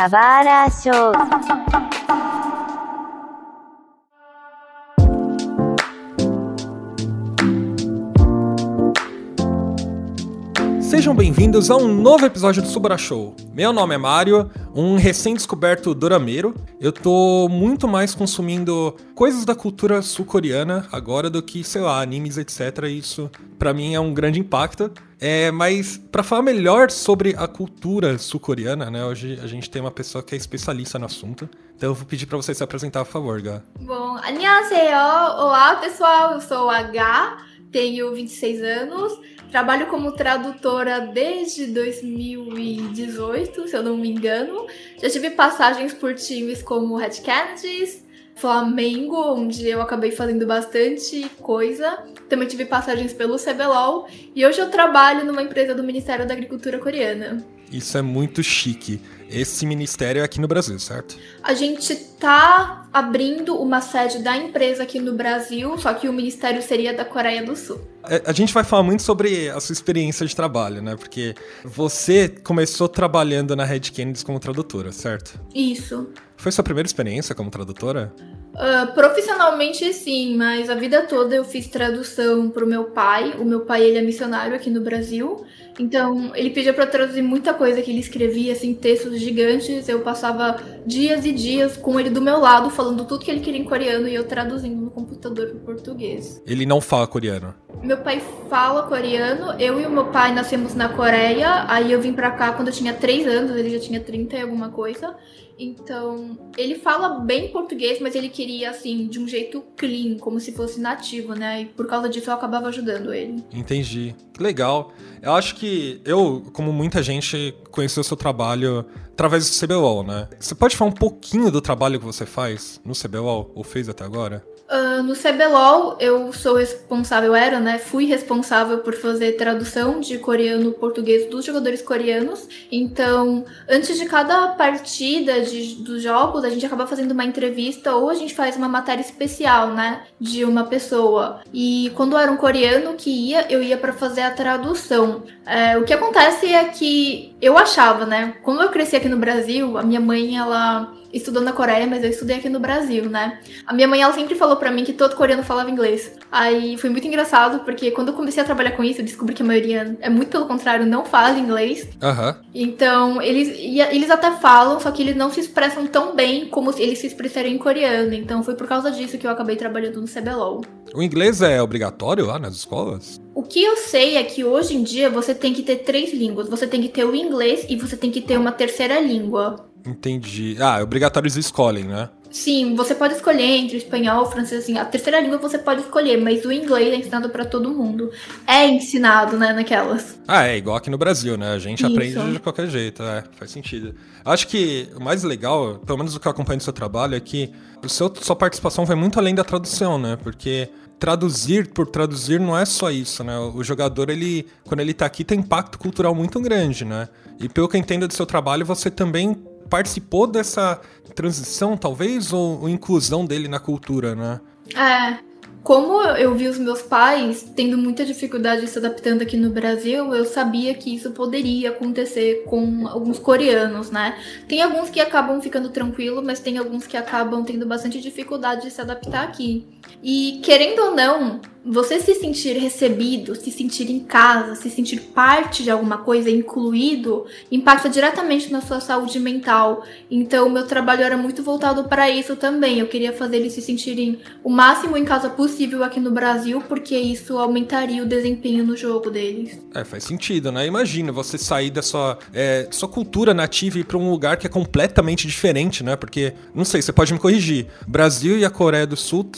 サバーラーショー。Sejam bem-vindos a um novo episódio do Subara Show. Meu nome é Mário, um recém-descoberto dorameiro. Eu tô muito mais consumindo coisas da cultura sul-coreana agora do que, sei lá, animes, etc. Isso, para mim, é um grande impacto. É, mas para falar melhor sobre a cultura sul-coreana, né? Hoje a gente tem uma pessoa que é especialista no assunto. Então eu vou pedir para você se apresentar, por favor, Gá. Bom, 안녕하세요. Olá, pessoal. Eu sou a Gá, tenho 26 anos. Trabalho como tradutora desde 2018, se eu não me engano. Já tive passagens por times como Red Canids, Flamengo, onde eu acabei fazendo bastante coisa. Também tive passagens pelo CBLOL. E hoje eu trabalho numa empresa do Ministério da Agricultura coreana. Isso é muito chique. Esse ministério é aqui no Brasil, certo? A gente tá abrindo uma sede da empresa aqui no Brasil, só que o ministério seria da Coreia do Sul. É, A gente vai falar muito sobre a sua experiência de trabalho, né? Porque você começou trabalhando na Red Kennedy como tradutora, certo? Isso. Foi sua primeira experiência como tradutora? Uh, profissionalmente sim, mas a vida toda eu fiz tradução pro meu pai. O meu pai ele é missionário aqui no Brasil, então ele pedia para traduzir muita coisa que ele escrevia, assim textos gigantes. Eu passava dias e dias com ele do meu lado, falando tudo que ele queria em coreano e eu traduzindo no computador pro português. Ele não fala coreano. Meu pai fala coreano, eu e o meu pai nascemos na Coreia, aí eu vim pra cá quando eu tinha 3 anos, ele já tinha 30 e alguma coisa. Então, ele fala bem português, mas ele queria, assim, de um jeito clean, como se fosse nativo, né? E por causa disso eu acabava ajudando ele. Entendi. Que legal. Eu acho que eu, como muita gente, conheci o seu trabalho através do CBLOL, né? Você pode falar um pouquinho do trabalho que você faz no CBLOL, ou fez até agora? Uh, no CBLOL, eu sou responsável, era, né? Fui responsável por fazer tradução de coreano português dos jogadores coreanos. Então, antes de cada partida de, dos jogos, a gente acaba fazendo uma entrevista ou a gente faz uma matéria especial, né? De uma pessoa. E quando era um coreano que ia, eu ia para fazer a tradução. É, o que acontece é que eu achava, né? Como eu cresci aqui no Brasil, a minha mãe, ela estudou na Coreia, mas eu estudei aqui no Brasil, né? A minha mãe, ela sempre falou pra mim que todo coreano falava inglês. Aí foi muito engraçado, porque quando eu comecei a trabalhar com isso, eu descobri que a maioria, é muito pelo contrário, não fala inglês. Aham. Então, eles, eles até falam, só que eles não se expressam tão bem como eles se expressariam em coreano. Então, foi por causa disso que eu acabei trabalhando no CBLOL. O inglês é obrigatório lá nas escolas? O que eu sei é que hoje em dia você tem que ter três línguas. Você tem que ter o inglês e você tem que ter uma terceira língua. Entendi. Ah, é obrigatório eles escolhem, né? Sim, você pode escolher entre espanhol, francês, assim. A terceira língua você pode escolher, mas o inglês é ensinado pra todo mundo. É ensinado, né, naquelas. Ah, é igual aqui no Brasil, né? A gente Isso. aprende de qualquer jeito, é, faz sentido. Acho que o mais legal, pelo menos o que eu acompanho do seu trabalho, é que o seu, sua participação vai muito além da tradução, né? Porque traduzir por traduzir não é só isso, né? O jogador, ele, quando ele tá aqui, tem impacto cultural muito grande, né? E pelo que eu entendo do seu trabalho, você também participou dessa transição, talvez, ou, ou inclusão dele na cultura, né? É. Como eu vi os meus pais tendo muita dificuldade se adaptando aqui no Brasil, eu sabia que isso poderia acontecer com alguns coreanos, né? Tem alguns que acabam ficando tranquilo, mas tem alguns que acabam tendo bastante dificuldade de se adaptar aqui. E querendo ou não, você se sentir recebido, se sentir em casa, se sentir parte de alguma coisa, incluído, impacta diretamente na sua saúde mental. Então, meu trabalho era muito voltado para isso também. Eu queria fazer eles se sentirem o máximo em casa possível aqui no Brasil, porque isso aumentaria o desempenho no jogo deles. É, faz sentido, né? Imagina você sair da sua, é, sua cultura nativa e ir pra um lugar que é completamente diferente, né? Porque, não sei, você pode me corrigir. Brasil e a Coreia do Sul,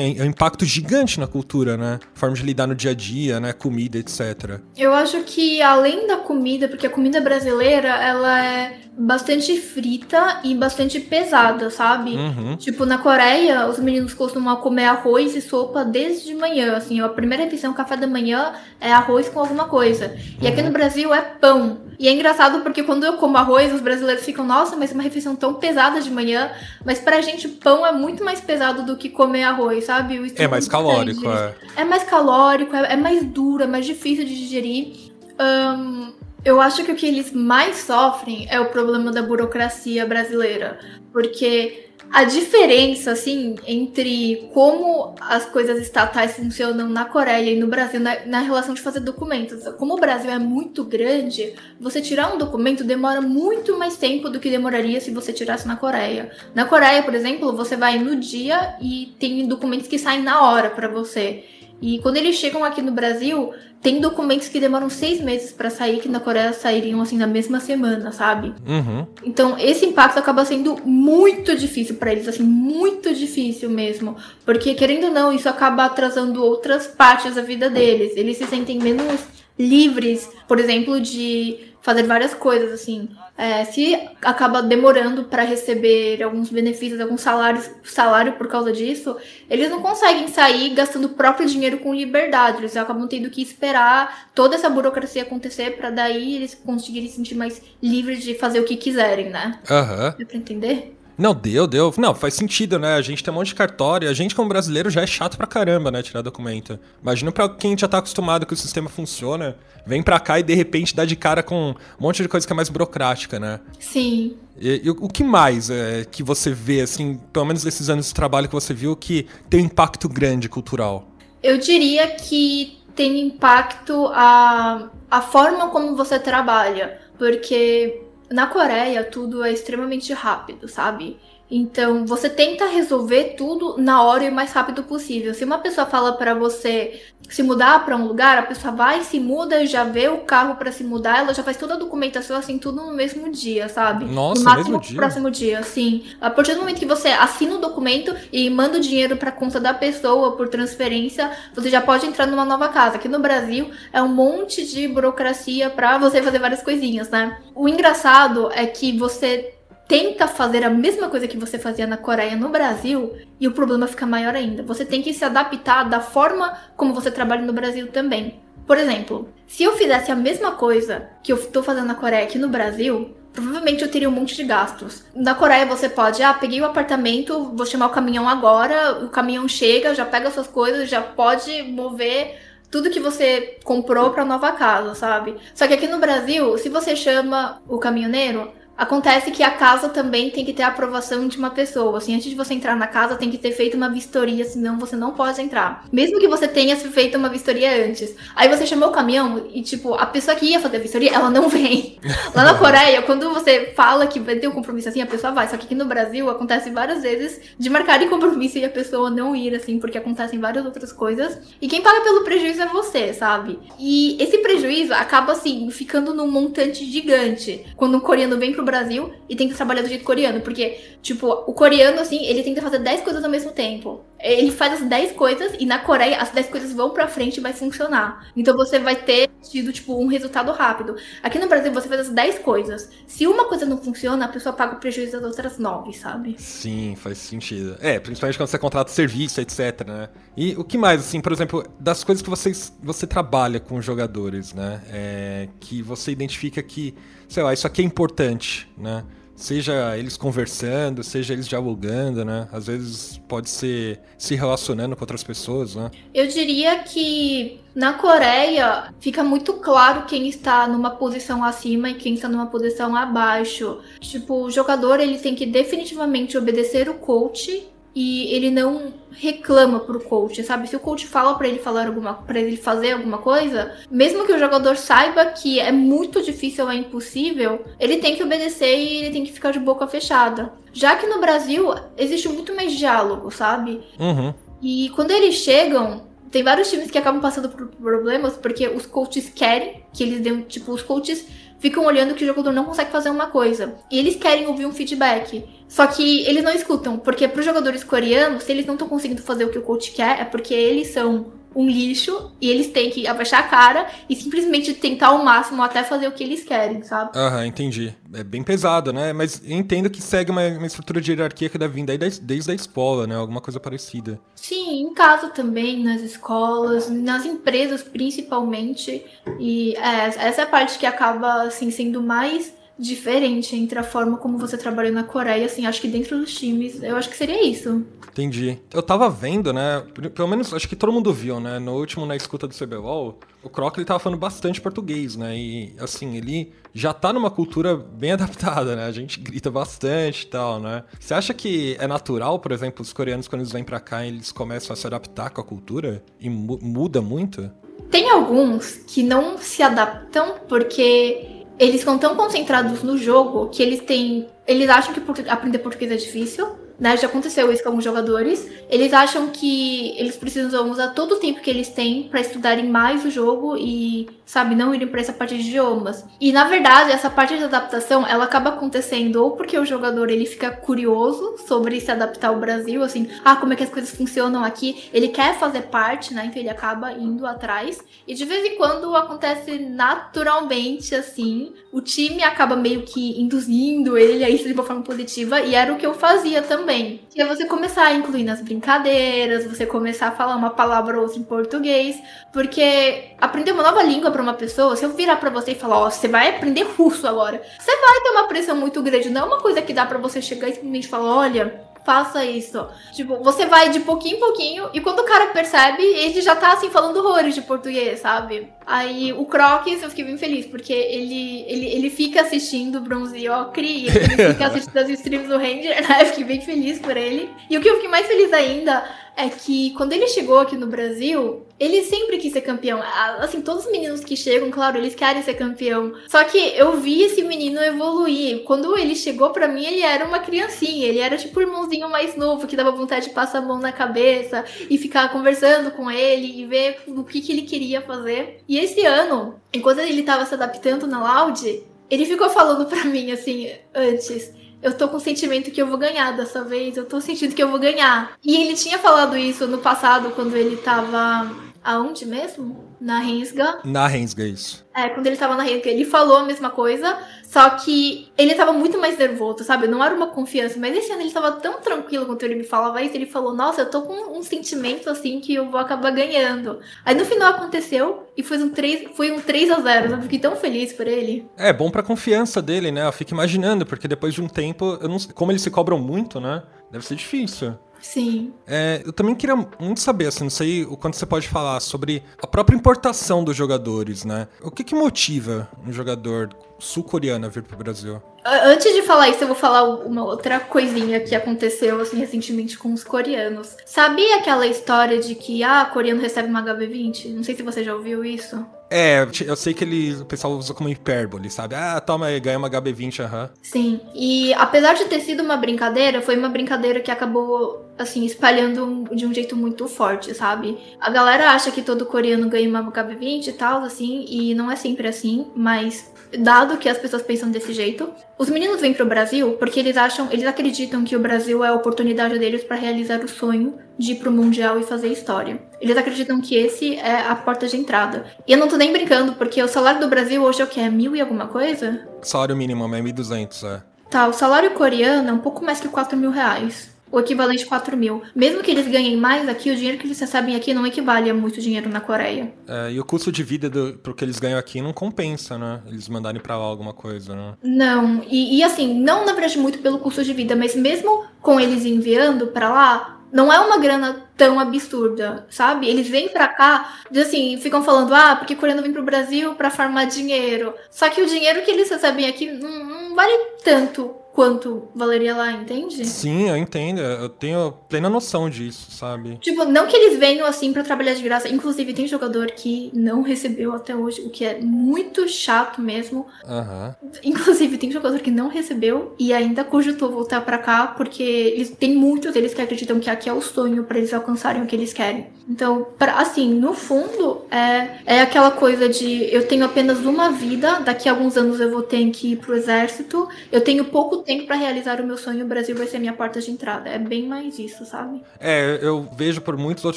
assim, é um impacto gigante na cultura, né? Forma de lidar no dia a dia, né? Comida, etc. Eu acho que além da comida, porque a comida brasileira, ela é bastante frita e bastante pesada, sabe? Uhum. Tipo, na Coreia, os meninos costumam comer arroz e sopa desde de manhã, assim, a primeira refeição, café da manhã, é arroz com alguma coisa. E aqui no Brasil é pão. E é engraçado porque quando eu como arroz, os brasileiros ficam, nossa, mas é uma refeição tão pesada de manhã. Mas pra gente, pão é muito mais pesado do que comer arroz, sabe? O É mais calórico, é. É mais calórico, é, é mais duro, é mais difícil de digerir. Ahn, Eu acho que o que eles mais sofrem é o problema da burocracia brasileira. Porque a diferença, assim, entre como as coisas estatais funcionam na Coreia e no Brasil, na, na, relação de fazer documentos. Como o Brasil é muito grande, você tirar um documento demora muito mais tempo do que demoraria se você tirasse na Coreia. Na Coreia, por exemplo, você vai no dia e tem documentos que saem na hora para você. E quando eles chegam aqui no Brasil, tem documentos que demoram seis meses para sair, que na Coreia sairiam assim na mesma semana, sabe? Uhum. Então esse impacto acaba sendo muito difícil para eles, assim, muito difícil mesmo. Porque, querendo ou não, isso acaba atrasando outras partes da vida deles. Eles se sentem menos livres, por exemplo, de fazer várias coisas, assim. É, se acaba demorando para receber alguns benefícios, alguns salários, salário por causa disso, eles não conseguem sair gastando o próprio dinheiro com liberdade. Eles acabam tendo que esperar toda essa burocracia acontecer para daí eles conseguirem se sentir mais livres de fazer o que quiserem, né? Aham. Uhum. Deu pra entender? Não, deu, deu. Não, faz sentido, né? A gente tem um monte de cartório. A gente, como brasileiro, já é chato pra caramba, né? Tirar documento. Imagina pra quem já tá acostumado que o sistema funciona, vem pra cá e de repente dá de cara com um monte de coisa que é mais burocrática, né? Sim. E, e o que mais é, que você vê, assim, pelo menos nesses anos de trabalho que você viu, que tem um impacto grande cultural? Eu diria que tem impacto a, a forma como você trabalha. Porque na Coreia tudo é extremamente rápido, sabe? Então, você tenta resolver tudo na hora e o mais rápido possível. Se uma pessoa fala para você se mudar para um lugar, a pessoa vai, se muda, já vê o carro para se mudar, ela já faz toda a documentação assim tudo no mesmo dia, sabe? Nossa, no máximo mesmo dia. próximo dia, sim. A partir do momento que você assina o documento e manda o dinheiro para conta da pessoa por transferência, você já pode entrar numa nova casa. Aqui no Brasil é um monte de burocracia para você fazer várias coisinhas, né? O engraçado é que você tenta fazer a mesma coisa que você fazia na Coreia no Brasil e o problema fica maior ainda. Você tem que se adaptar da forma como você trabalha no Brasil também. Por exemplo, se eu fizesse a mesma coisa que eu estou fazendo na Coreia aqui no Brasil, provavelmente eu teria um monte de gastos. Na Coreia você pode, ah, peguei o apartamento, vou chamar o caminhão agora, o caminhão chega, já pega suas coisas, já pode mover tudo que você comprou para nova casa, sabe? Só que aqui no Brasil, se você chama o caminhoneiro, Acontece que a casa também tem que ter a aprovação de uma pessoa. Assim, antes de você entrar na casa, tem que ter feito uma vistoria, senão você não pode entrar. Mesmo que você tenha feito uma vistoria antes. Aí você chamou o caminhão e, tipo, a pessoa que ia fazer a vistoria, ela não vem. Lá na Coreia, quando você fala que vai ter um compromisso assim, a pessoa vai. Só que aqui no Brasil acontece várias vezes de marcarem compromisso e a pessoa não ir, assim, porque acontecem várias outras coisas. E quem paga pelo prejuízo é você, sabe? E esse prejuízo acaba, assim, ficando num montante gigante. Quando um coreano vem pro Brasil e tenta trabalhar do jeito coreano. Porque, tipo, o coreano, assim, ele tenta fazer 10 coisas ao mesmo tempo. Ele faz as 10 coisas e na Coreia as 10 coisas vão pra frente e vai funcionar. Então você vai ter tido, tipo, um resultado rápido. Aqui no Brasil você faz as 10 coisas. Se uma coisa não funciona, a pessoa paga o prejuízo das outras 9, sabe? Sim, faz sentido. É, principalmente quando você contrata serviço, etc, né? E o que mais, assim, por exemplo, das coisas que vocês, você trabalha com jogadores, né? É, que você identifica que sei lá, isso aqui é importante, né? Seja eles conversando, seja eles dialogando, né? Às vezes pode ser se relacionando com outras pessoas, né? Eu diria que na Coreia fica muito claro quem está numa posição acima e quem está numa posição abaixo. Tipo, o jogador ele tem que definitivamente obedecer o coach e ele não reclama pro coach, sabe? Se o coach fala para ele falar alguma, para ele fazer alguma coisa, mesmo que o jogador saiba que é muito difícil ou é impossível, ele tem que obedecer e ele tem que ficar de boca fechada. Já que no Brasil existe muito mais diálogo, sabe? Uhum. E quando eles chegam, tem vários times que acabam passando por problemas porque os coaches querem que eles dêem, tipo, os coaches ficam olhando que o jogador não consegue fazer uma coisa. E eles querem ouvir um feedback. Só que eles não escutam, porque para os jogadores coreanos, se eles não estão conseguindo fazer o que o coach quer, é porque eles são um lixo e eles têm que abaixar a cara e simplesmente tentar ao máximo até fazer o que eles querem, sabe? Aham, entendi. É bem pesado, né? Mas eu entendo que segue uma, uma estrutura de hierarquia que deve vir desde, desde a escola, né? Alguma coisa parecida. Sim, em casa também, nas escolas, nas empresas principalmente. E é, essa é a parte que acaba, assim, sendo mais diferente entre a forma como você trabalhou na Coreia, assim, acho que dentro dos times, eu acho que seria isso. Entendi. Eu tava vendo, né, pelo menos acho que todo mundo viu, né, no último na escuta do CBLOL, o Croc ele tava falando bastante português, né, e assim, ele já tá numa cultura bem adaptada, né, a gente grita bastante e tal, né. Você acha que é natural, por exemplo, os coreanos quando eles vêm pra cá, eles começam a se adaptar com a cultura e mu muda muito? Tem alguns que não se adaptam porque eles ficam tão concentrados no jogo que eles têm. Eles acham que aprender português é difícil né? Já aconteceu isso com alguns jogadores. Eles acham que eles precisam usar todo o tempo que eles têm para estudarem mais o jogo e, sabe, não irem para essa parte de idiomas. E na verdade, essa parte de adaptação, ela acaba acontecendo ou porque o jogador ele fica curioso sobre se adaptar ao Brasil, assim, ah, como é que as coisas funcionam aqui. Ele quer fazer parte, né? Então ele acaba indo atrás. E de vez em quando acontece naturalmente assim, o time acaba meio que induzindo ele a isso de uma forma positiva e era o que eu fazia também também. Que é você começar a incluir nas brincadeiras, você começar a falar uma palavra ou outra em português. Porque aprender uma nova língua para uma pessoa, se eu virar para você e falar, ó, oh, você vai aprender russo agora, você vai ter uma pressão muito grande. Não é uma coisa que dá para você chegar e simplesmente falar, olha, faça isso. Tipo, você vai de pouquinho em pouquinho e quando o cara percebe, ele já tá assim falando horrores de português, sabe? Aí o Crocs eu fiquei bem feliz, porque ele, ele, ele fica assistindo Bronze Ocre e ele fica assistindo as streams do Ranger, né? Eu fiquei bem feliz por ele. E o que eu fiquei mais feliz ainda é que quando ele chegou aqui no Brasil, ele sempre quis ser campeão. Assim, todos os meninos que chegam, claro, eles querem ser campeão. Só que eu vi esse menino evoluir. Quando ele chegou para mim, ele era uma criancinha. Ele era tipo o irmãozinho mais novo que dava vontade de passar a mão na cabeça e ficar conversando com ele e ver o que, que ele queria fazer. E esse ano, enquanto ele tava se adaptando na Loud, ele ficou falando para mim assim antes eu tô com o sentimento que eu vou ganhar dessa vez, eu tô sentindo que eu vou ganhar. E ele tinha falado isso no passado, quando ele tava. Aonde mesmo? Na Rensga. Na Rensga, isso. É, quando ele tava na Rensga, ele falou a mesma coisa, só que ele tava muito mais nervoso, sabe? Não era uma confiança, mas esse ano ele tava tão tranquilo quando ele me falava isso, ele falou, nossa, eu tô com um sentimento assim que eu vou acabar ganhando. Aí no final aconteceu e foi um 3, foi um 3 a 0 eu fiquei tão feliz por ele. É, bom pra confiança dele, né? Eu fico imaginando, porque depois de um tempo, eu não, como eles se cobram muito, né? Deve ser difícil. Sim. É, eu também queria muito saber, assim, não sei o quanto você pode falar sobre a própria importação dos jogadores, né? O que, que motiva um jogador sul-coreano a vir pro Brasil? Antes de falar isso, eu vou falar uma outra coisinha que aconteceu assim recentemente com os coreanos. Sabia aquela história de que ah, coreano recebe uma HB20? Não sei se você já ouviu isso. É, eu sei que ele, o pessoal usa como hipérbole, sabe? Ah, toma aí, ganha uma HB20, aham. Uhum. Sim, e apesar de ter sido uma brincadeira, foi uma brincadeira que acabou, assim, espalhando de um jeito muito forte, sabe? A galera acha que todo coreano ganha uma HB20 e tal, assim, e não é sempre assim, mas dado que as pessoas pensam desse jeito. Os meninos vêm pro Brasil porque eles acham, eles acreditam que o Brasil é a oportunidade deles para realizar o sonho de ir pro mundial e fazer história. Eles acreditam que esse é a porta de entrada. E eu não tô nem brincando, porque o salário do Brasil hoje é o que é mil e alguma coisa? Salário mínimo é 1.200, é. Tá, o salário coreano é um pouco mais que 4 mil reais o equivalente a 4 mil. Mesmo que eles ganhem mais aqui, o dinheiro que eles recebem aqui não equivale a muito dinheiro na Coreia. É, e o custo de vida do, pro que eles ganham aqui não compensa, né? Eles mandarem pra lá alguma coisa, né? Não, e, e assim, não na verdade muito pelo custo de vida, mas mesmo com eles enviando para lá, não é uma grana tão absurda, sabe? Eles vêm pra cá, assim, ficam falando, ah, porque coreano vem pro Brasil para farmar dinheiro. Só que o dinheiro que eles recebem aqui não, não vale tanto quanto valeria lá, entende? Sim, eu entendo. Eu tenho plena noção disso, sabe? Tipo, não que eles venham assim para trabalhar de graça. Inclusive, tem jogador que não recebeu até hoje, o que é muito chato mesmo. Uhum. Inclusive, tem jogador que não recebeu e ainda cogitou voltar para cá, porque eles, tem muitos deles que acreditam que aqui é o sonho para eles alcançarem o que eles querem. Então, pra, assim, no fundo, é, é aquela coisa de eu tenho apenas uma vida, daqui a alguns anos eu vou ter que ir pro exército, eu tenho pouco tempo para realizar o meu sonho, o Brasil vai ser minha porta de entrada. É bem mais isso, sabe? É, eu vejo por muitos outros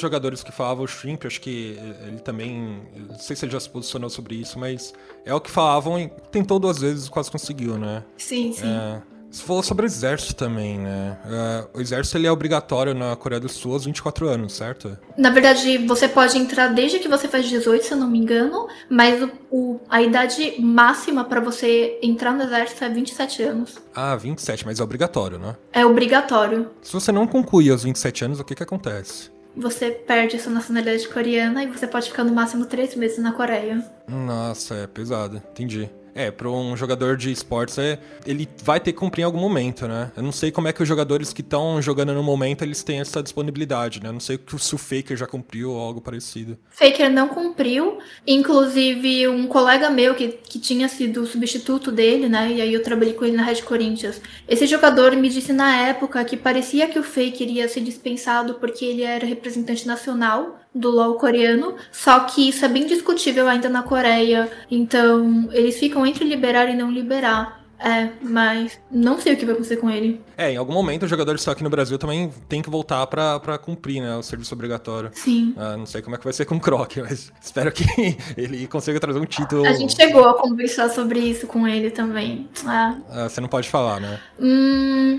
jogadores que falavam o Shrimp, acho que ele também. Não sei se ele já se posicionou sobre isso, mas é o que falavam e tentou duas vezes e quase conseguiu, né? Sim, sim. É, Você falou sobre o exército também, né? Uh, o exército ele é obrigatório na Coreia do Sul aos 24 anos, certo? Na verdade, você pode entrar desde que você faz 18, se eu não me engano, mas o, o a idade máxima para você entrar no exército é 27 anos. Ah, 27, mas é obrigatório, né? É obrigatório. Se você não concluir aos 27 anos, o que que acontece? Você perde sua nacionalidade coreana e você pode ficar no máximo três meses na Coreia. Nossa, é pesado. Entendi. É, para um jogador de esportes, é, ele vai ter que cumprir em algum momento, né? Eu não sei como é que os jogadores que estão jogando no momento, eles têm essa disponibilidade, né? Eu não sei se o Faker já cumpriu ou algo parecido. Faker não cumpriu. Inclusive, um colega meu que, que tinha sido substituto dele, né? E aí eu trabalhei com ele na Red Corinthians. Esse jogador me disse na época que parecia que o Faker ia ser dispensado porque ele era representante nacional do LoL coreano, só que isso é bem discutível ainda na Coreia, então eles ficam entre liberar e não liberar. É, mas não sei o que vai acontecer com ele. É, em algum momento o jogador está aqui no Brasil também tem que voltar para cumprir, né, o serviço obrigatório. Sim. Ah, não sei como é que vai ser com o Croc, mas espero que ele consiga trazer um título. A gente chegou a conversar sobre isso com ele também. Ah. Ah, você não pode falar, né? Hum,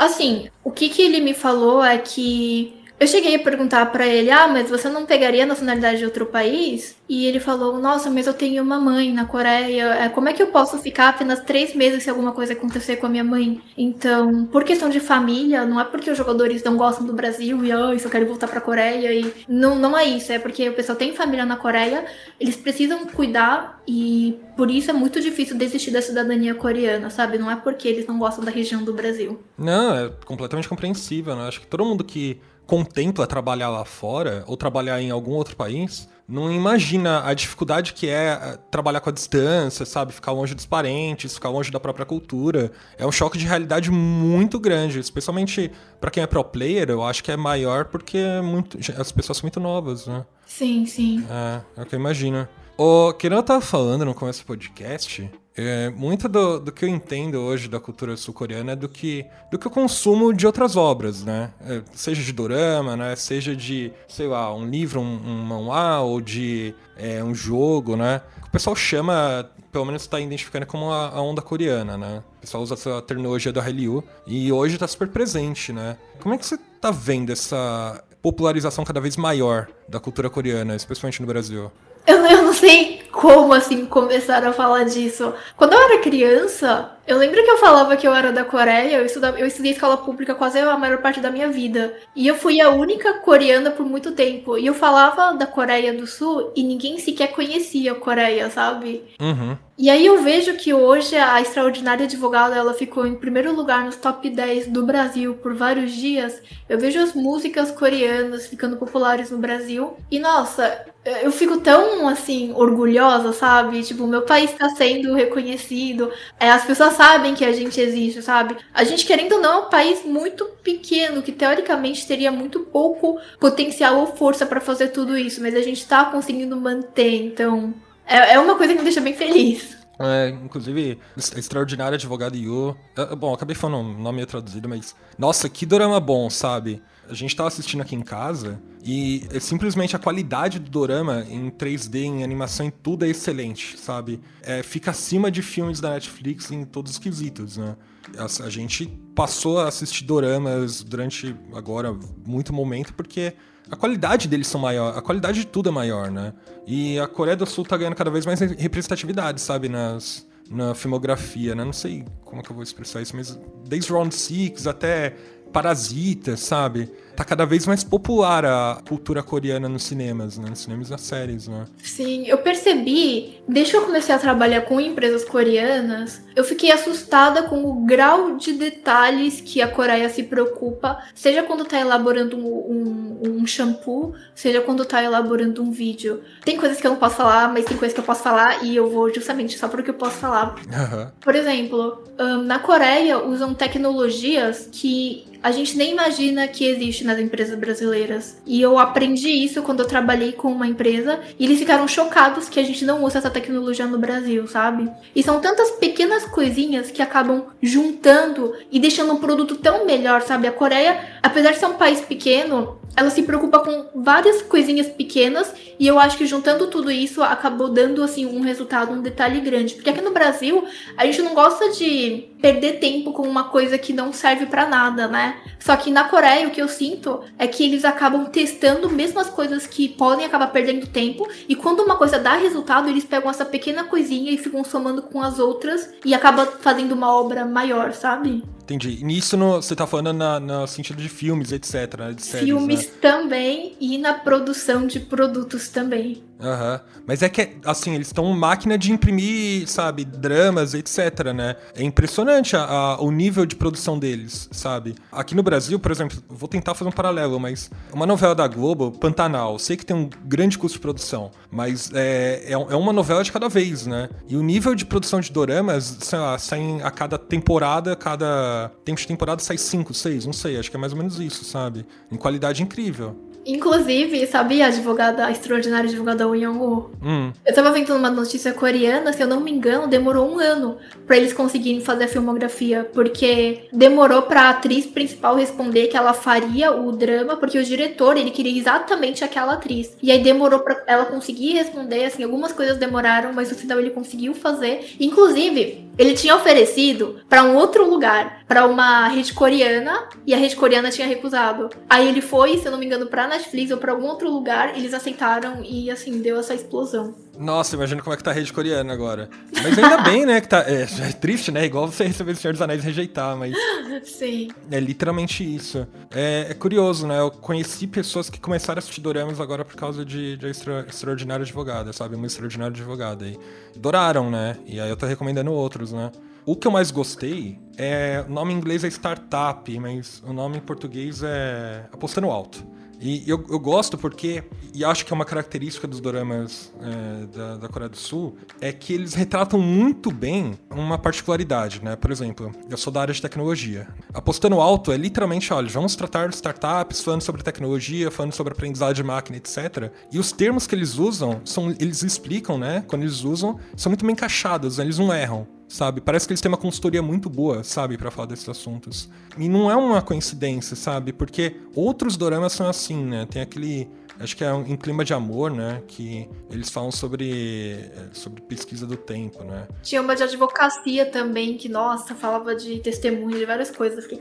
assim, o que, que ele me falou é que eu cheguei a perguntar para ele: "Ah, mas você não pegaria a nacionalidade de outro país?" E ele falou: "Nossa, mas eu tenho uma mãe na Coreia. É, como é que eu posso ficar apenas três meses se alguma coisa acontecer com a minha mãe?" Então, por questão de família, não é porque os jogadores não gostam do Brasil e ah, só querem voltar para Coreia e não, não é isso. É porque o pessoal tem família na Coreia, eles precisam cuidar e por isso é muito difícil desistir da cidadania coreana, sabe? Não é porque eles não gostam da região do Brasil. Não, é completamente compreensível, né? Acho que todo mundo que contempla trabalhar lá fora ou trabalhar em algum outro país, não imagina a dificuldade que é eh, trabalhar com a distância, sabe? Ficar longe dos parentes, ficar longe da própria cultura. É um choque de realidade muito grande, especialmente para quem é pro player, eu acho que é maior porque é muito, as pessoas são muito novas, né? Sim, sim. É, é o que eu imagino. O que eu tava falando no começo do podcast, é, muito do, do que eu entendo hoje da cultura sul-coreana é do que, do que eu consumo de outras obras, né? É, seja de dorama, né? Seja de, sei lá, um livro, um, um manhwa ou de é, um jogo, né? O pessoal chama, pelo menos está identificando como a, a, onda coreana, né? O pessoal usa essa terminologia do Hallyu e hoje está super presente, né? Como é que você tá vendo essa popularização cada vez maior da cultura coreana, especialmente no Brasil? Eu, eu não sei como, assim, começaram a falar disso. Quando eu era criança, eu lembro que eu falava que eu era da Coreia, eu, estudava, eu estudei escola pública quase a maior parte da minha vida. E eu fui a única coreana por muito tempo. E eu falava da Coreia do Sul e ninguém sequer conhecia a Coreia, sabe? Uhum. E aí eu vejo que hoje a extraordinária advogada ela ficou em primeiro lugar nos top 10 do Brasil por vários dias. Eu vejo as músicas coreanas ficando populares no Brasil. E nossa, eu fico tão assim orgulhosa, sabe? Tipo, meu país está sendo reconhecido. É, as pessoas sabem que a gente existe, sabe? A gente, querendo ou não, é um país muito pequeno, que teoricamente teria muito pouco potencial ou força para fazer tudo isso, mas a gente está conseguindo manter, então. É, é uma coisa que me deixa bem feliz. É, inclusive, Extraordinário Advogado Yu. bom, acabei falando um nome traduzido, mas. Nossa, que dorama bom, sabe? A gente tava assistindo aqui em casa e é simplesmente a qualidade do dorama em 3D, em animação, em tudo é excelente, sabe? É, fica acima de filmes da Netflix em todos os quesitos, né? A, gente passou a assistir doramas durante agora muito momento porque a qualidade deles são maior, a qualidade de tudo é maior, né? E a Coreia do Sul tá ganhando cada vez mais representatividade, sabe, nas na filmografia, né? Não sei como é que eu vou expressar isso, mas desde Round Six até Parasita, sabe? Tá cada vez mais popular a cultura coreana nos cinemas, né? Nos cinemas e nas séries, né? Sim, eu percebi, desde que eu comecei a trabalhar com empresas coreanas, eu fiquei assustada com o grau de detalhes que a Coreia se preocupa, seja quando tá elaborando um, um, um shampoo, seja quando tá elaborando um vídeo. Tem coisas que eu não posso falar, mas tem coisas que eu posso falar e eu vou justamente só porque eu posso falar. Uhum. Por exemplo, na Coreia usam tecnologias que a gente nem imagina que existe nas empresas brasileiras. E eu aprendi isso quando eu trabalhei com uma empresa e eles ficaram chocados que a gente não usa essa tecnologia no Brasil, sabe? E são tantas pequenas coisinhas que acabam juntando e deixando um produto tão melhor, sabe? A Coreia, apesar de ser um país pequeno, ela se preocupa com várias coisinhas pequenas E eu acho que juntando tudo isso acabou dando assim um resultado, um detalhe grande. Porque aqui no Brasil, a gente não gosta de perder tempo com uma coisa que não serve para nada, né? Só que na Coreia o que eu sinto é que eles acabam testando mesmo as coisas que podem acabar perdendo tempo e quando uma coisa dá resultado, eles pegam essa pequena coisinha e ficam somando com as outras e acaba fazendo uma obra maior, sabe? Entendi. E nisso no, você tá falando na, no sentido de filmes, etc. Né? De séries, filmes né? também e na produção de produtos também. Aham. Uhum. Mas é que, assim, eles estão máquina de imprimir, sabe, dramas, etc, né? É impressionante a, a, o nível de produção deles, sabe? Aqui no Brasil, por exemplo, vou tentar fazer um paralelo, mas uma novela da Globo, Pantanal, sei que tem um grande custo de produção, mas é, é, é uma novela de cada vez, né? E o nível de produção de doramas, sei lá, saem a cada temporada, cada tempo de temporada sai cinco, seis, não sei, acho que é mais ou menos isso, sabe? Em qualidade incrível. Inclusive, sabia a advogada, a extraordinária advogada Won Young-woo? Hum. Eu tava vendo uma notícia coreana, se eu não me engano, demorou um ano para eles conseguirem fazer a filmografia, porque demorou pra atriz principal responder que ela faria o drama, porque o diretor, ele queria exatamente aquela atriz. E aí demorou pra ela conseguir responder, assim, algumas coisas demoraram, mas no final ele conseguiu fazer. Inclusive, ele tinha oferecido para um outro lugar, para uma rede coreana, e a rede coreana tinha recusado. Aí ele foi, se eu não me engano, pra Netflix ou pra algum outro lugar, eles aceitaram e assim, deu essa explosão. Nossa, imagina como é que tá a rede coreana agora. Mas ainda bem, né, que tá. É, é, triste, né? Igual você receber o Senhor dos Anéis e rejeitar, mas. Sim. É literalmente isso. É, é, curioso, né? Eu conheci pessoas que começaram a assistir Doramas agora por causa de, de extra, Extraordinária Advogada, sabe? Uma Extraordinária Advogada. E adoraram, né? E aí eu tô recomendando outros, né? O que eu mais gostei é. O nome em inglês é Startup, mas o nome em português é Apostando Alto. E eu, eu gosto porque, e acho que é uma característica dos doramas é, da, da, Coreia do Sul, é que eles retratam muito bem uma particularidade, né? Por exemplo, eu sou da área de tecnologia. Apostando alto é literalmente, olha, vamos tratar de startups falando sobre tecnologia, falando sobre aprendizado de máquina, etc. E os termos que eles usam, são, eles explicam, né? Quando eles usam, são muito bem encaixados, né? eles não erram sabe? Parece que eles têm uma consultoria muito boa, sabe, para falar desses assuntos. E não é uma coincidência, sabe? Porque outros doramas são assim, né? Tem aquele acho que é em clima de amor, né? Que eles falam sobre, é, sobre pesquisa do tempo, né? Tinha uma de advocacia também, que, nossa, falava de testemunho, de várias coisas. Eu fiquei,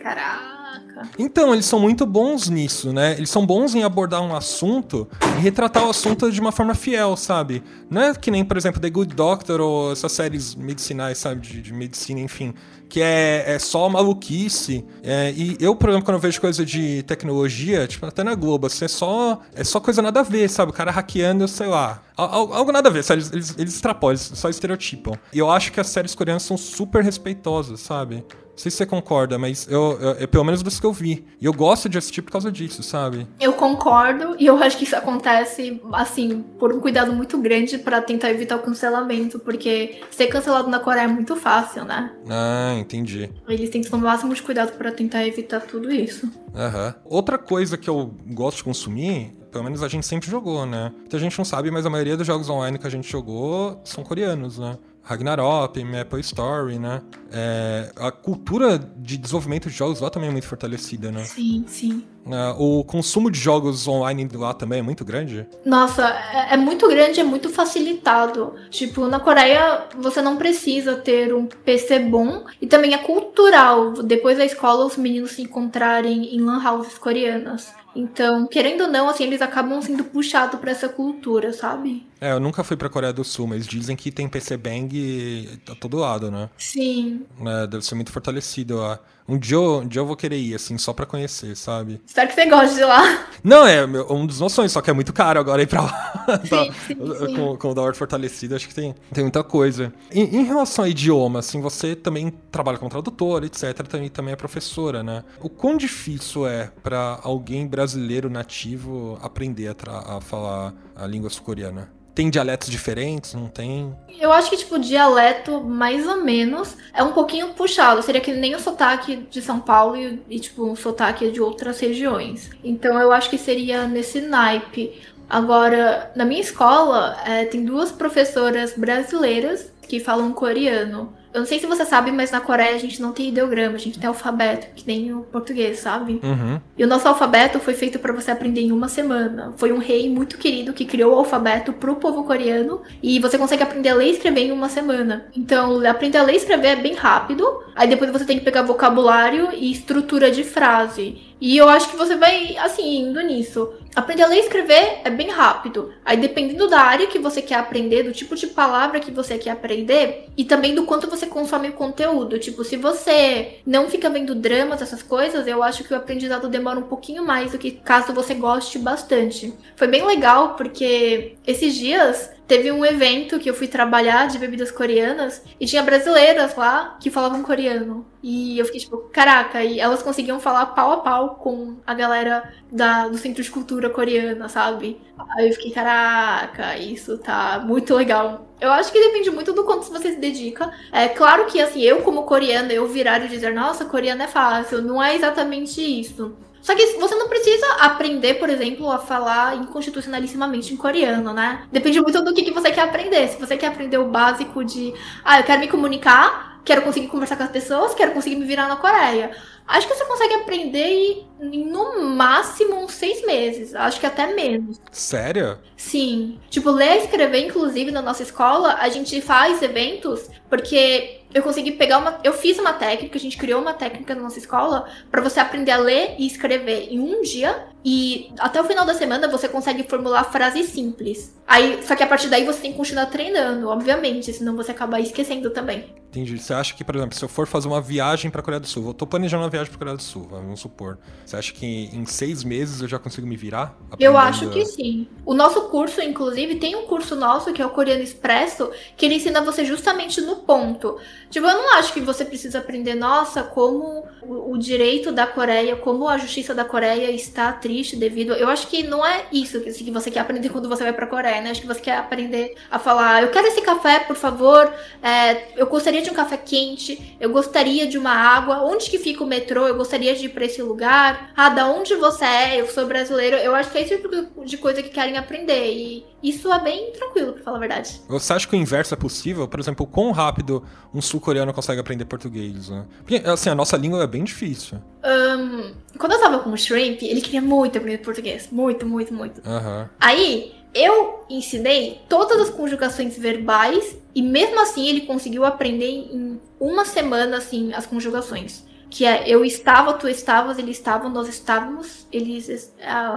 Então, eles são muito bons nisso, né? Eles são bons em abordar um assunto e retratar o assunto de uma forma fiel, sabe? Não é que nem, por exemplo, The Good Doctor ou essas séries medicinais, sabe? De, de medicina, enfim que é, é só maluquice. É, e eu, por exemplo, quando eu vejo coisa de tecnologia, tipo, até na Globo, assim, é só, é só coisa nada a ver, sabe? O cara hackeando, sei lá. Algo nada a ver, sabe? Eles, eles, eles extrapolam, eles só estereotipam. E eu acho que as séries coreanas são super respeitosas, sabe? Não sei se você concorda, mas eu, eu, eu, pelo menos dos que eu vi. E eu gosto de assistir por causa disso, sabe? Eu concordo, e eu acho que isso acontece, assim, por um cuidado muito grande para tentar evitar o cancelamento, porque ser cancelado na Coreia é muito fácil, né? Ah, entendi. Eles têm que tomar o máximo de cuidado para tentar evitar tudo isso. Aham. Uhum. Outra coisa que eu gosto de consumir pelo menos a gente sempre jogou, né? Então a gente não sabe, mas a maioria dos jogos online que a gente jogou são coreanos, né? Ragnarok, Maple Story, né? É, a cultura de desenvolvimento de jogos lá também é muito fortalecida, né? Sim, sim. É, o consumo de jogos online lá também é muito grande? Nossa, é, é, muito grande, é muito facilitado. Tipo, na Coreia você não precisa ter um PC bom e também é cultural. Depois da escola, os meninos se encontrarem em lan houses coreanas. Então, querendo ou não, assim, eles acabam sendo puxados para essa cultura, sabe? É, eu nunca fui pra Coreia do Sul, mas dizem que tem PC Bang a todo lado, né? Sim. É, deve ser muito fortalecido lá. Um dia, eu, um dia eu vou querer ir, assim, só pra conhecer, sabe? Espero que você goste de lá. Não, é um dos meus sonhos, só que é muito caro agora ir pra lá. Sim, sim, sim. Com, com o dólar fortalecido, acho que tem, tem muita coisa. Em, em, relação ao idioma, assim, você também trabalha como tradutora, etc. Também, também é professora, né? O quão difícil é para alguém brasileiro nativo aprender a, a falar a língua sul-coreana? Tem dialetos diferentes? Não tem? Eu acho que, tipo, dialeto, mais ou menos, é um pouquinho puxado. Seria que nem o sotaque de São Paulo e, e tipo, um sotaque de outras regiões. Então, eu acho que seria nesse naipe. Agora, na minha escola, é, tem duas professoras brasileiras que falam coreano. Eu não sei se você sabe, mas na Coreia a gente não tem ideograma, a gente tem alfabeto, que nem o português, sabe? Uhum. E o nosso alfabeto foi feito para você aprender em uma semana. Foi um rei muito querido que criou o alfabeto pro povo coreano e você consegue aprender a ler e escrever em uma semana. Então, aprender a ler e escrever é bem rápido. Aí depois você tem que pegar vocabulário e estrutura de frase. E eu acho que você vai, assim, indo nisso. Aprender a ler e escrever é bem rápido. Aí, dependendo da área que você quer aprender, do tipo de palavra que você quer aprender, e também do quanto você consome o conteúdo. Tipo, se você não fica vendo dramas, essas coisas, eu acho que o aprendizado demora um pouquinho mais do que caso você goste bastante. Foi bem legal, porque esses dias Teve um evento que eu fui trabalhar de bebidas coreanas e tinha brasileiras lá que falavam coreano. E eu fiquei tipo, caraca, e elas conseguiam falar pau a pau com a galera da, do Centro de Cultura Coreana, sabe? Aí eu fiquei, caraca, isso tá muito legal. Eu acho que depende muito do quanto você se dedica. É claro que, assim, eu como coreana, eu virar e dizer, nossa, coreano é fácil. Não é exatamente isso. Só que você não precisa aprender, por exemplo, a falar inconstitucionalissimamente em coreano, né? Depende muito do que, que você quer aprender. Se você quer aprender o básico de, ah, eu quero me comunicar, quero conseguir conversar com as pessoas, quero conseguir me virar na Coreia. Acho que você consegue aprender em, no máximo uns seis meses. Acho que até menos. Sério? Sim. Tipo, ler e escrever, inclusive, na nossa escola, a gente faz eventos porque eu consegui pegar uma. Eu fiz uma técnica, a gente criou uma técnica na nossa escola para você aprender a ler e escrever em um dia. E até o final da semana você consegue formular frases simples. Aí, só que a partir daí você tem que continuar treinando, obviamente, senão você acaba esquecendo também. Entendi. Você acha que, por exemplo, se eu for fazer uma viagem para Coreia do Sul, eu tô planejando uma viagem para Coreia do Sul, vamos supor. Você acha que em seis meses eu já consigo me virar? Eu acho que sim. O nosso curso, inclusive, tem um curso nosso que é o Coreano Expresso, que ele ensina você justamente no ponto. Tipo, eu não acho que você precisa aprender, nossa, como o, direito da Coreia, como a justiça da Coreia está triste devido. Eu acho que não é isso que, você quer aprender quando você vai pra Coreia, né? Acho que você quer aprender a falar, eu quero esse café, por favor, é, eu gostaria de um café quente, eu gostaria de uma água, onde que fica o metrô, eu gostaria de ir pra esse lugar, ah, da onde você é, eu sou brasileiro. Eu acho que é esse tipo de coisa que querem aprender. E isso é bem tranquilo, pra falar a verdade. Você acha que o inverso é possível? Por exemplo, quão rápido um sul-coreano consegue aprender português, né? Porque, assim, a nossa língua é bem difícil. Um, quando eu tava com o Shrimp, ele queria muito aprender português. Muito, muito, muito. Uhum. Aí, eu ensinei todas as conjugações verbais e mesmo assim ele conseguiu aprender em uma semana, assim, as conjugações que é eu estava, tu estavas, eles estavam, nós estávamos, eles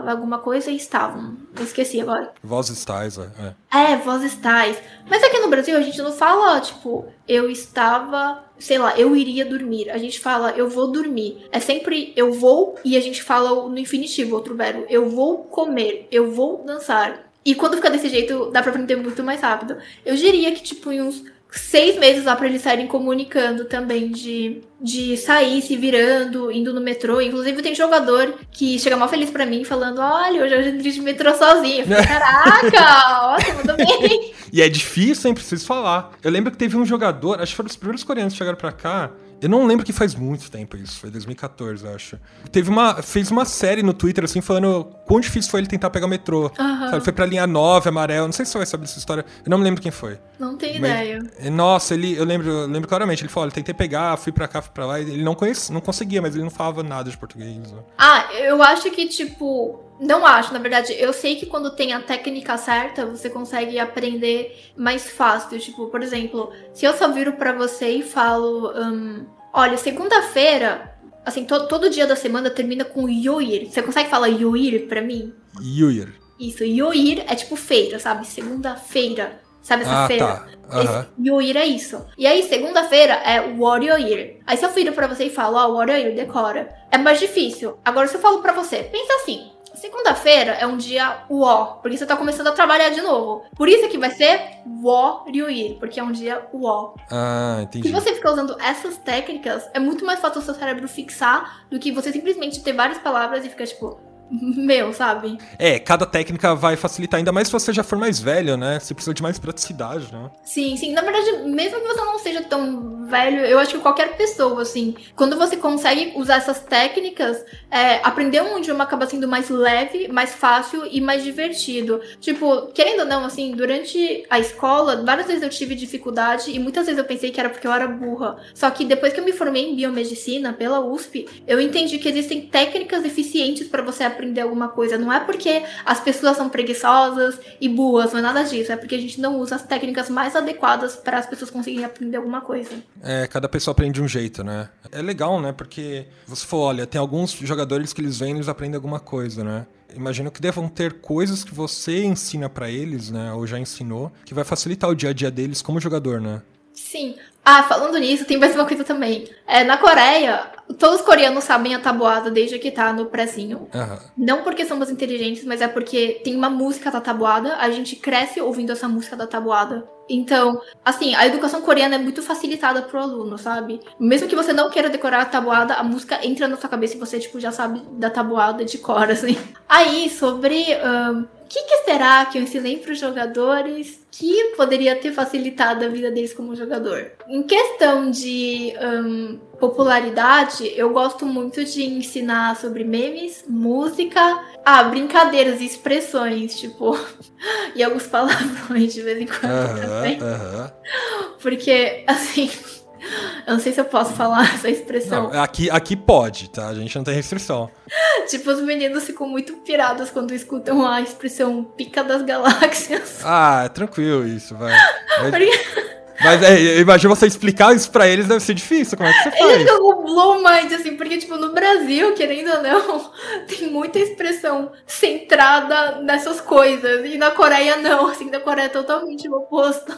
alguma coisa e estavam. Eu esqueci agora. Voz estais, é. É, voz estais. Mas aqui no Brasil a gente não fala, tipo, eu estava, sei lá, eu iria dormir. A gente fala eu vou dormir. É sempre eu vou e a gente fala no infinitivo, outro verbo. Eu vou comer, eu vou dançar. E quando fica desse jeito, dá pra aprender muito mais rápido. Eu diria que, tipo, em uns seis meses lá para eles saírem comunicando também de, de sair, se virando, indo no metrô. Inclusive tem jogador que chega mal feliz para mim falando: Olha, hoje eu entrei de metrô sozinho. Falei, Caraca, ótimo, tudo bem. E é difícil, hein? Preciso falar. Eu lembro que teve um jogador, acho que foram os primeiros coreanos que chegaram pra cá. Eu não lembro que faz muito tempo isso, foi 2014, acho. Teve uma. Fez uma série no Twitter, assim, falando quão difícil foi ele tentar pegar o metrô. Uhum. Sabe, foi pra linha 9, amarelo. Não sei se você vai saber dessa história. Eu não me lembro quem foi. Não tenho Mas, ideia. Nossa, ele. Eu lembro, eu lembro claramente. Ele falou: olha, tentei pegar, fui pra cá, fui pra lá. Ele não conhecia, não conseguia, mas ele não falava nada de português. Né? Ah, eu acho que, tipo. Não acho, na verdade. Eu sei que quando tem a técnica certa, você consegue aprender mais fácil. Tipo, por exemplo, se eu só viro para você e falo. Um, Olha, segunda-feira, assim, to todo dia da semana termina com yoir. Você consegue falar yoir pra mim? Yoir. Isso, yoir é tipo feira, sabe? Segunda-feira. Sabe essa ah, feira? Tá. Uhum. Yoir é isso. E aí, segunda-feira é warrior. Aí se eu viro pra você e falo, ó, oh, warrior, decora. É mais difícil. Agora, se eu falo pra você, pensa assim. Segunda-feira é um dia uó, porque você tá começando a trabalhar de novo. Por isso que vai ser uó ryuir, porque é um dia uó. Ah, entendi. Se você ficar usando essas técnicas, é muito mais fácil o seu cérebro fixar do que você simplesmente ter várias palavras e ficar tipo, meu, sabe? É, cada técnica vai facilitar, ainda mais se você já for mais velho, né? Você precisa de mais praticidade, né? Sim, sim. Na verdade, mesmo que você não seja tão velho, eu acho que qualquer pessoa, assim, quando você consegue usar essas técnicas, é, aprender um idioma acaba sendo mais leve, mais fácil e mais divertido. Tipo, querendo ou não, assim, durante a escola, várias vezes eu tive dificuldade e muitas vezes eu pensei que era porque eu era burra. Só que depois que eu me formei em biomedicina pela USP, eu entendi que existem técnicas eficientes para você aprender aprender alguma coisa. Não é porque as pessoas são preguiçosas e boas, não é nada disso. É porque a gente não usa as técnicas mais adequadas para as pessoas conseguirem aprender alguma coisa. É, cada pessoa aprende de um jeito, né? É legal, né? Porque você falou, olha, tem alguns jogadores que eles vêm e eles aprendem alguma coisa, né? Imagino que devam ter coisas que você ensina para eles, né? Ou já ensinou, que vai facilitar o dia a dia deles como jogador, né? Sim. Ah, falando nisso, tem mais uma coisa também. É, na Coreia, todos os coreanos sabem a tabuada desde que tá no prezinho. Uhum. Não porque somos inteligentes, mas é porque tem uma música da tabuada, a gente cresce ouvindo essa música da tabuada. Então, assim, a educação coreana é muito facilitada pro aluno, sabe? Mesmo que você não queira decorar a tabuada, a música entra na sua cabeça e você, tipo, já sabe da tabuada de cor, assim. Aí, sobre. Um, o que, que, será que eu ensinei para os jogadores que poderia ter facilitado a vida deles como jogador? Em questão de um, popularidade, eu gosto muito de ensinar sobre memes, música, ah, brincadeiras e expressões, tipo, e alguns palavrões de vez em quando uh -huh, também. Uh -huh. Porque, assim. Eu não sei se eu posso falar essa expressão. Não, aqui, aqui pode, tá? A gente não tem restrição. tipo, os meninos ficam muito pirados quando escutam a expressão pica das galáxias. Ah, é tranquilo isso, vai. Porque... Mas é, eu imagino você explicar isso pra eles deve ser difícil. Como é que você faz? Eles ficam blow mind, assim, porque, tipo, no Brasil, querendo ou não, tem muita expressão centrada nessas coisas. E na Coreia, não. Assim, na Coreia é totalmente o oposto.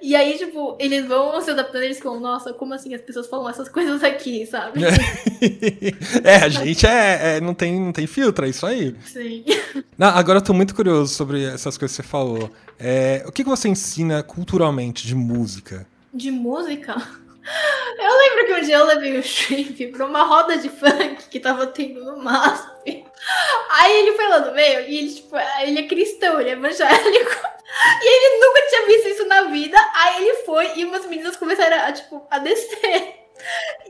E aí, tipo, eles vão se adaptando eles ficam, nossa, como assim as pessoas falam essas coisas aqui, sabe? é, a gente é, é, não, tem, não tem filtro, é isso aí. Sim. Não, agora eu tô muito curioso sobre essas coisas que você falou. É, o que, você ensina culturalmente de música? De música? Eu lembro que um dia eu levei o Shrimp pra uma roda de funk que tava tendo no MASP. Aí ele foi lá no meio e ele, tipo, ele é cristão, ele é evangélico. E ele nunca tinha visto isso na vida. Aí ele foi e umas meninas começaram a, tipo, a descer.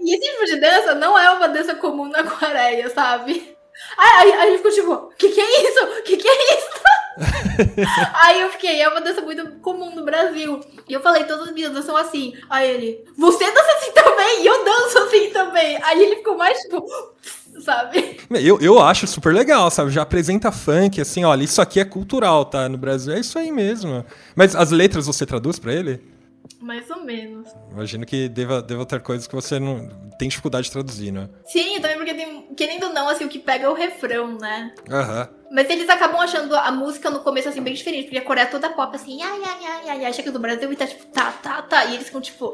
E esse tipo de dança não é uma dança comum na Coreia, sabe? Aí, aí, aí ele ficou tipo, o que que é isso? O que que é isso? aí eu fiquei, é uma dança muito comum no Brasil. E eu falei, todas as minhas dançam assim. Aí ele, você dança assim também? E eu danço assim também. Aí ele ficou mais tipo, sabe? Eu, eu acho super legal, sabe? Já apresenta funk, assim, olha, isso aqui é cultural, tá? No Brasil é isso aí mesmo. Mas as letras você traduz para ele? Mais ou menos. Imagino que deva, deva ter coisas que você não tem dificuldade de traduzir, né? Sim, também porque tem, querendo ou não, assim, o que pega é o refrão, né? Aham. Mas eles acabam achando a música no começo, assim, bem diferente, porque a Coreia é toda pop, assim, ai, ai, ai, ai, acha que do Brasil e tá tipo, tá, tá, tá, e eles ficam tipo,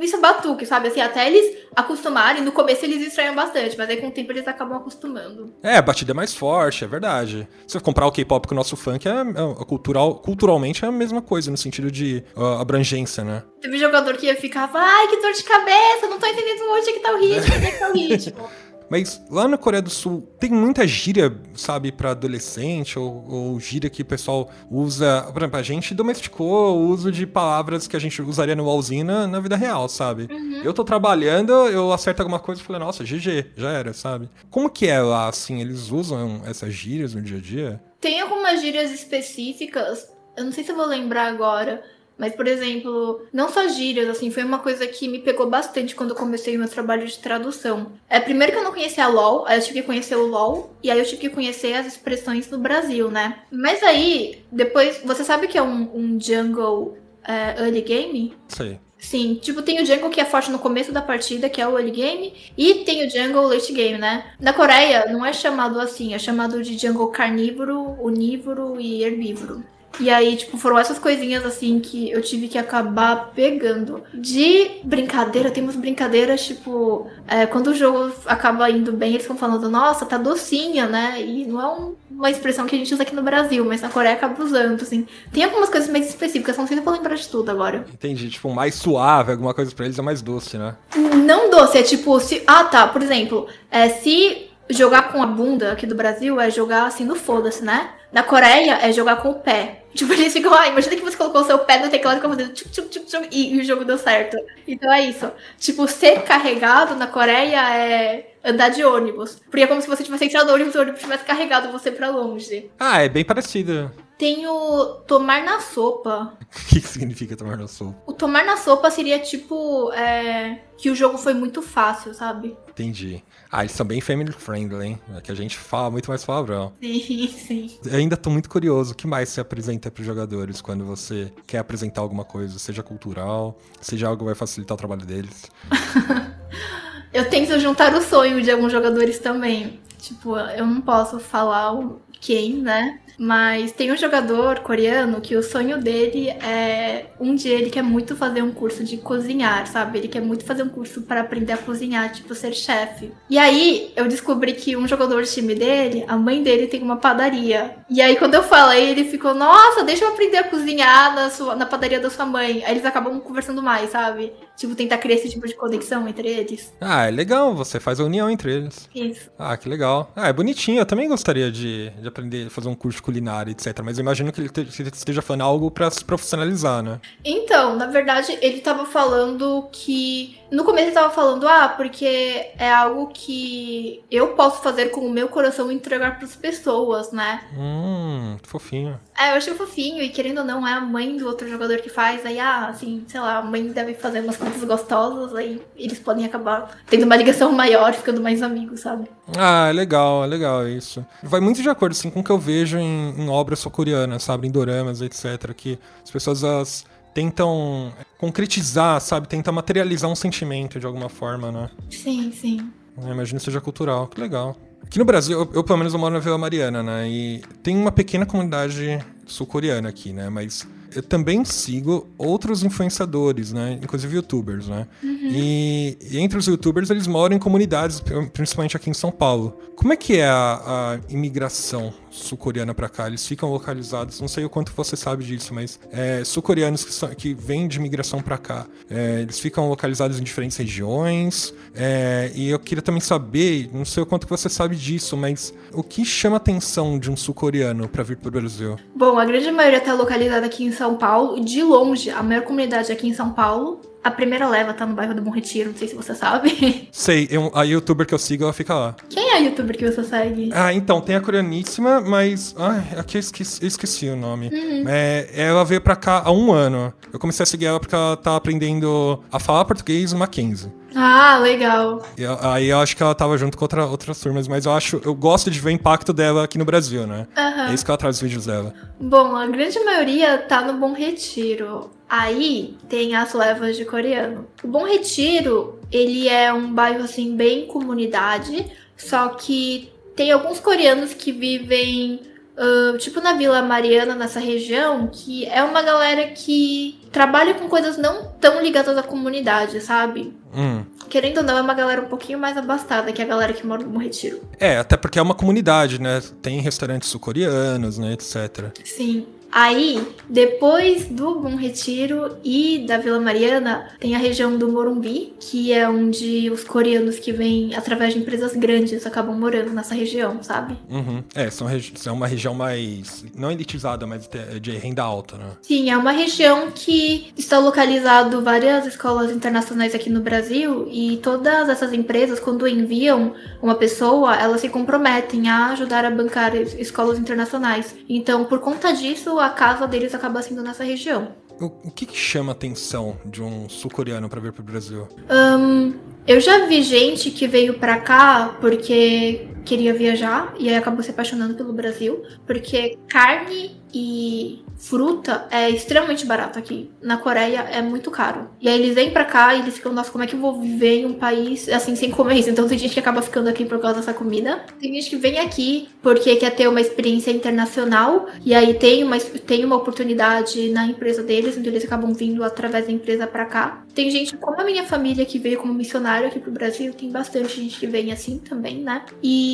isso é batuque, sabe? Assim, até eles acostumarem, no começo eles estranham bastante, mas aí com o tempo eles acabam acostumando. É, a batida é mais forte, é verdade. Se você comprar o K-pop com o nosso funk, é, é, cultural, culturalmente é a mesma coisa, no sentido de uh, abrangência, né? Teve jogador que ficava, ai, que dor de cabeça, não tô entendendo onde é que tá o ritmo, onde é que tá o ritmo. Mas lá na Coreia do Sul tem muita gíria, sabe, para adolescente, ou, ou, gíria que o pessoal usa. Por exemplo, a gente domesticou o uso de palavras que a gente usaria no wallzinho na, na vida real, sabe? Uhum. Eu tô trabalhando, eu acerto alguma coisa e falei, nossa, GG, já era, sabe? Como que é lá, assim? Eles usam essas gírias no dia a dia? Tem algumas gírias específicas, eu não sei se eu vou lembrar agora, mas, por exemplo, não só gírias, assim, foi uma coisa que me pegou bastante quando eu comecei o meu trabalho de tradução. É, primeiro que eu não conhecia a LOL, aí eu tive que conhecer o LOL, e aí eu tive que conhecer as expressões do Brasil, né? Mas aí, depois, você sabe que é um, um jungle é, early game? Sim. Sim, tipo, tem o jungle que é forte no começo da partida, que é o early game, e tem o jungle late game, né? Na Coreia, não é chamado assim, é chamado de jungle carnívoro, onívoro e herbívoro. E aí, tipo, foram essas coisinhas assim que eu tive que acabar pegando. De brincadeira, tem umas brincadeiras, tipo, é, quando o jogo acaba indo bem, eles ficam falando, nossa, tá docinha, né? E não é um, uma expressão que a gente usa aqui no Brasil, mas na Coreia acaba usando, assim. Tem algumas coisas mais específicas, não sei se eu vou lembrar de tudo agora. Entendi, tipo, mais suave, alguma coisa pra eles é mais doce, né? Não doce, é tipo, se. Ah, tá, por exemplo, é, se jogar com a bunda aqui do Brasil é jogar assim no foda-se, né? Na Coreia é jogar com o pé. Tipo, eles ficam, ah, imagina que você colocou o seu pé no teclado e ficou fazendo tchuc, tchuc, e, e o jogo deu certo. Então é isso. Tipo, ser carregado na Coreia é andar de ônibus. Porque é como se você tivesse entrado no ônibus e o ônibus tivesse carregado você pra longe. Ah, é bem parecido. Tem o tomar na sopa. O que, que significa tomar na sopa? O tomar na sopa seria tipo é, que o jogo foi muito fácil, sabe? Entendi. Ah, eles são bem family friendly, hein? É que a gente fala muito mais palavrão. Sim, sim. Eu ainda tô muito curioso. O que mais você apresenta pros jogadores quando você quer apresentar alguma coisa? Seja cultural, seja algo que vai facilitar o trabalho deles. eu tento juntar o sonho de alguns jogadores também. Tipo, eu não posso falar quem, né? Mas tem um jogador coreano que o sonho dele é um dia ele quer muito fazer um curso de cozinhar, sabe? Ele quer muito fazer um curso para aprender a cozinhar, tipo ser chefe. E aí eu descobri que um jogador de time dele, a mãe dele tem uma padaria. E aí quando eu falei, ele ficou: "Nossa, deixa eu aprender a cozinhar na sua na padaria da sua mãe". Aí eles acabam conversando mais, sabe? Tipo, tentar criar esse tipo de conexão entre eles. Ah, é legal, você faz a união entre eles. Isso. Ah, que legal. Ah, é bonitinho. Eu também gostaria de, de aprender a fazer um curso de culinária, etc. Mas eu imagino que ele te, esteja falando algo para se profissionalizar, né? Então, na verdade, ele tava falando que no começo ele tava falando, ah, porque é algo que eu posso fazer com o meu coração e entregar pras pessoas, né? Hum, fofinho. É, eu achei fofinho, e querendo ou não, é a mãe do outro jogador que faz, aí, ah, assim, sei lá, a mãe deve fazer umas coisas gostosas, aí eles podem acabar tendo uma ligação maior, ficando mais amigos, sabe? Ah, é legal, é legal isso. Vai muito de acordo, assim, com o que eu vejo em, em obras sul-coreanas, sabe, em doramas, etc, que as pessoas, as tentam concretizar, sabe? Tentam materializar um sentimento de alguma forma, né? Sim, sim. Eu imagino que seja cultural. Que legal. Aqui no Brasil, eu, eu, pelo menos eu moro na Vila Mariana, né? E tem uma pequena comunidade sul-coreana aqui, né? Mas eu também sigo outros influenciadores, né? Inclusive youtubers, né? Uhum. E, e, entre os youtubers, eles moram em comunidades, principalmente aqui em São Paulo. Como é que é a, a imigração sul-coreana para cá? Eles ficam localizados, não sei o quanto você sabe disso, mas é, sul-coreanos que, que vêm de imigração para cá, é, eles ficam localizados em diferentes regiões. É, e eu queria também saber, não sei o quanto você sabe disso, mas o que chama a atenção de um sul-coreano para vir para o Brasil? Bom, a grande maioria está localizada aqui em São Paulo, de longe, a maior comunidade aqui em São Paulo. A primeira leva tá no bairro do Bom Retiro, não sei se você sabe. Sei, eu, a youtuber que eu sigo, ela fica lá. Quem é a youtuber que você segue? Ah, então, tem a coreaníssima, mas. Ai, aqui eu esqueci, eu esqueci o nome. Uhum. É, ela veio pra cá há um ano. Eu comecei a seguir ela porque ela tá aprendendo a falar português no Mackenzie. Ah, legal. Eu, aí eu acho que ela tava junto com outra, outras turmas, mas eu acho, eu gosto de ver o impacto dela aqui no Brasil, né? Uhum. É isso que ela traz os vídeos dela. Bom, a grande maioria tá no Bom Retiro. Aí tem as levas de coreano. O Bom Retiro, ele é um bairro assim bem comunidade, só que tem alguns coreanos que vivem uh, tipo na Vila Mariana, nessa região, que é uma galera que trabalha com coisas não tão ligadas à comunidade, sabe? Hum. Querendo ou não, é uma galera um pouquinho mais abastada que a galera que mora no Bom Retiro. É, até porque é uma comunidade, né? Tem restaurantes sul-coreanos, né, etc. Sim. Aí, depois do Bom Retiro e da Vila Mariana, tem a região do Morumbi, que é onde os coreanos que vêm através de empresas grandes acabam morando nessa região, sabe? Uhum. É, são, é uma região mais. não elitizada, mas de renda alta, né? Sim, é uma região que está localizado várias escolas internacionais aqui no Brasil e todas essas empresas, quando enviam uma pessoa, elas se comprometem a ajudar a bancar escolas internacionais. Então, por conta disso, a casa deles acaba sendo nessa região. O, que, que chama a atenção de um sul-coreano para vir para o Brasil? Um, eu já vi gente que veio para cá porque queria viajar e aí acabou se apaixonando pelo Brasil, porque carne e fruta é extremamente barato aqui. Na Coreia é muito caro. E aí eles vêm pra cá e eles ficam, nossa, como é que eu vou viver em um país assim sem comer isso? Então tem gente que acaba ficando aqui por causa dessa comida. Tem gente que vem aqui porque quer ter uma experiência internacional e aí tem uma, tem uma oportunidade na empresa deles, então eles acabam vindo através da empresa pra cá. Tem gente como a minha família que veio como missionário aqui pro Brasil, tem bastante gente que vem assim também, né? E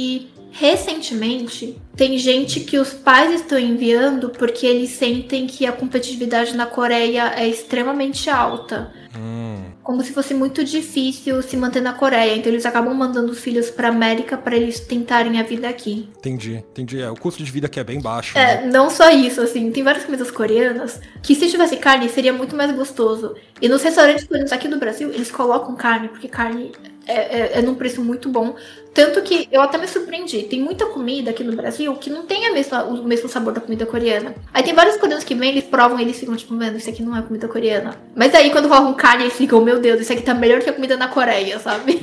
recentemente tem gente que os pais estão enviando porque eles sentem que a competitividade na Coreia é extremamente alta. Hum. como se fosse muito difícil se manter na Coreia. Então eles acabam mandando os filhos pra América para eles tentarem a vida aqui. Entendi, entendi. É, o custo de vida aqui é bem baixo. É, né? não só isso, assim, tem várias comidas coreanas que se tivesse carne seria muito mais gostoso. E nos restaurantes coreanos aqui do Brasil, eles colocam carne, porque carne é, é, é num preço muito bom. Tanto que eu até me surpreendi. Tem muita comida aqui no Brasil que não tem a mesma, o mesmo sabor da comida coreana. Aí tem vários coreanos que vêm, eles provam e eles ficam tipo, mano, isso aqui não é comida coreana. Mas aí quando rolam carne, eles ficam, meu Deus, isso aqui tá melhor que a comida na Coreia, sabe?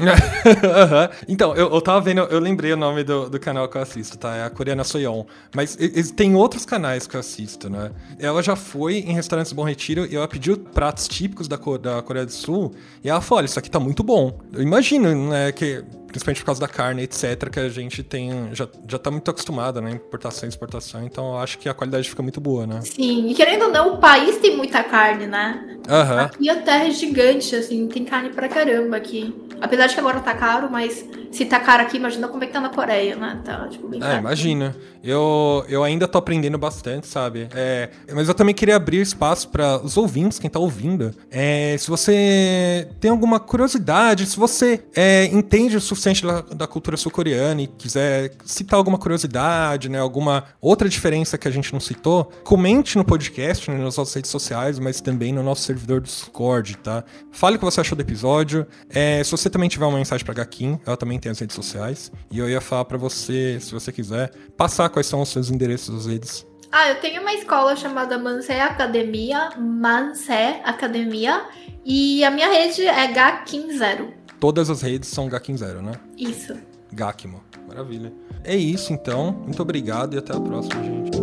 então, eu, eu tava vendo, eu lembrei o nome do, do canal que eu assisto, tá? É a Coreana Soyeon. Mas tem outros canais que eu assisto, né? Ela já foi em restaurantes Bom Retiro e ela pediu pratos típicos da, da Coreia do Sul e ela falou, olha, isso aqui tá muito bom. Eu imagino, né, que principalmente por causa da carne, etc., que a gente tem, já, já tá muito acostumado, né? Importação e exportação, então eu acho que a qualidade fica muito boa, né? Sim, e querendo ou não, o país tem muita carne, né? Uhum. Aqui a terra é gigante, assim, tem carne pra caramba aqui. Apesar de que agora tá caro, mas se tá caro aqui, imagina como é que tá na Coreia, né? Tá, tipo, bem é, caro. É, imagina. Eu, eu ainda tô aprendendo bastante, sabe? É, mas eu também queria abrir espaço para os ouvintes, quem tá ouvindo. É, se você tem alguma curiosidade, se você é, entende o suficiente da, da cultura sul-coreana e quiser citar alguma curiosidade, né? Alguma outra diferença que a gente não citou, comente no podcast, né, nas nossas redes sociais, mas também no nosso servidor do Discord, tá? Fale o que você achou do episódio. É, se você também tiver uma mensagem pra Gakim, ela também tem as redes sociais. E eu ia falar para você, se você quiser, passar quais são os seus endereços das redes. Ah, eu tenho uma escola chamada Mansé Academia, Mansé Academia, e a minha rede é Gakim0. Todas as redes são Gakim0, né? Isso. Gakimo. Maravilha. É isso então. Muito obrigado e até a próxima, gente.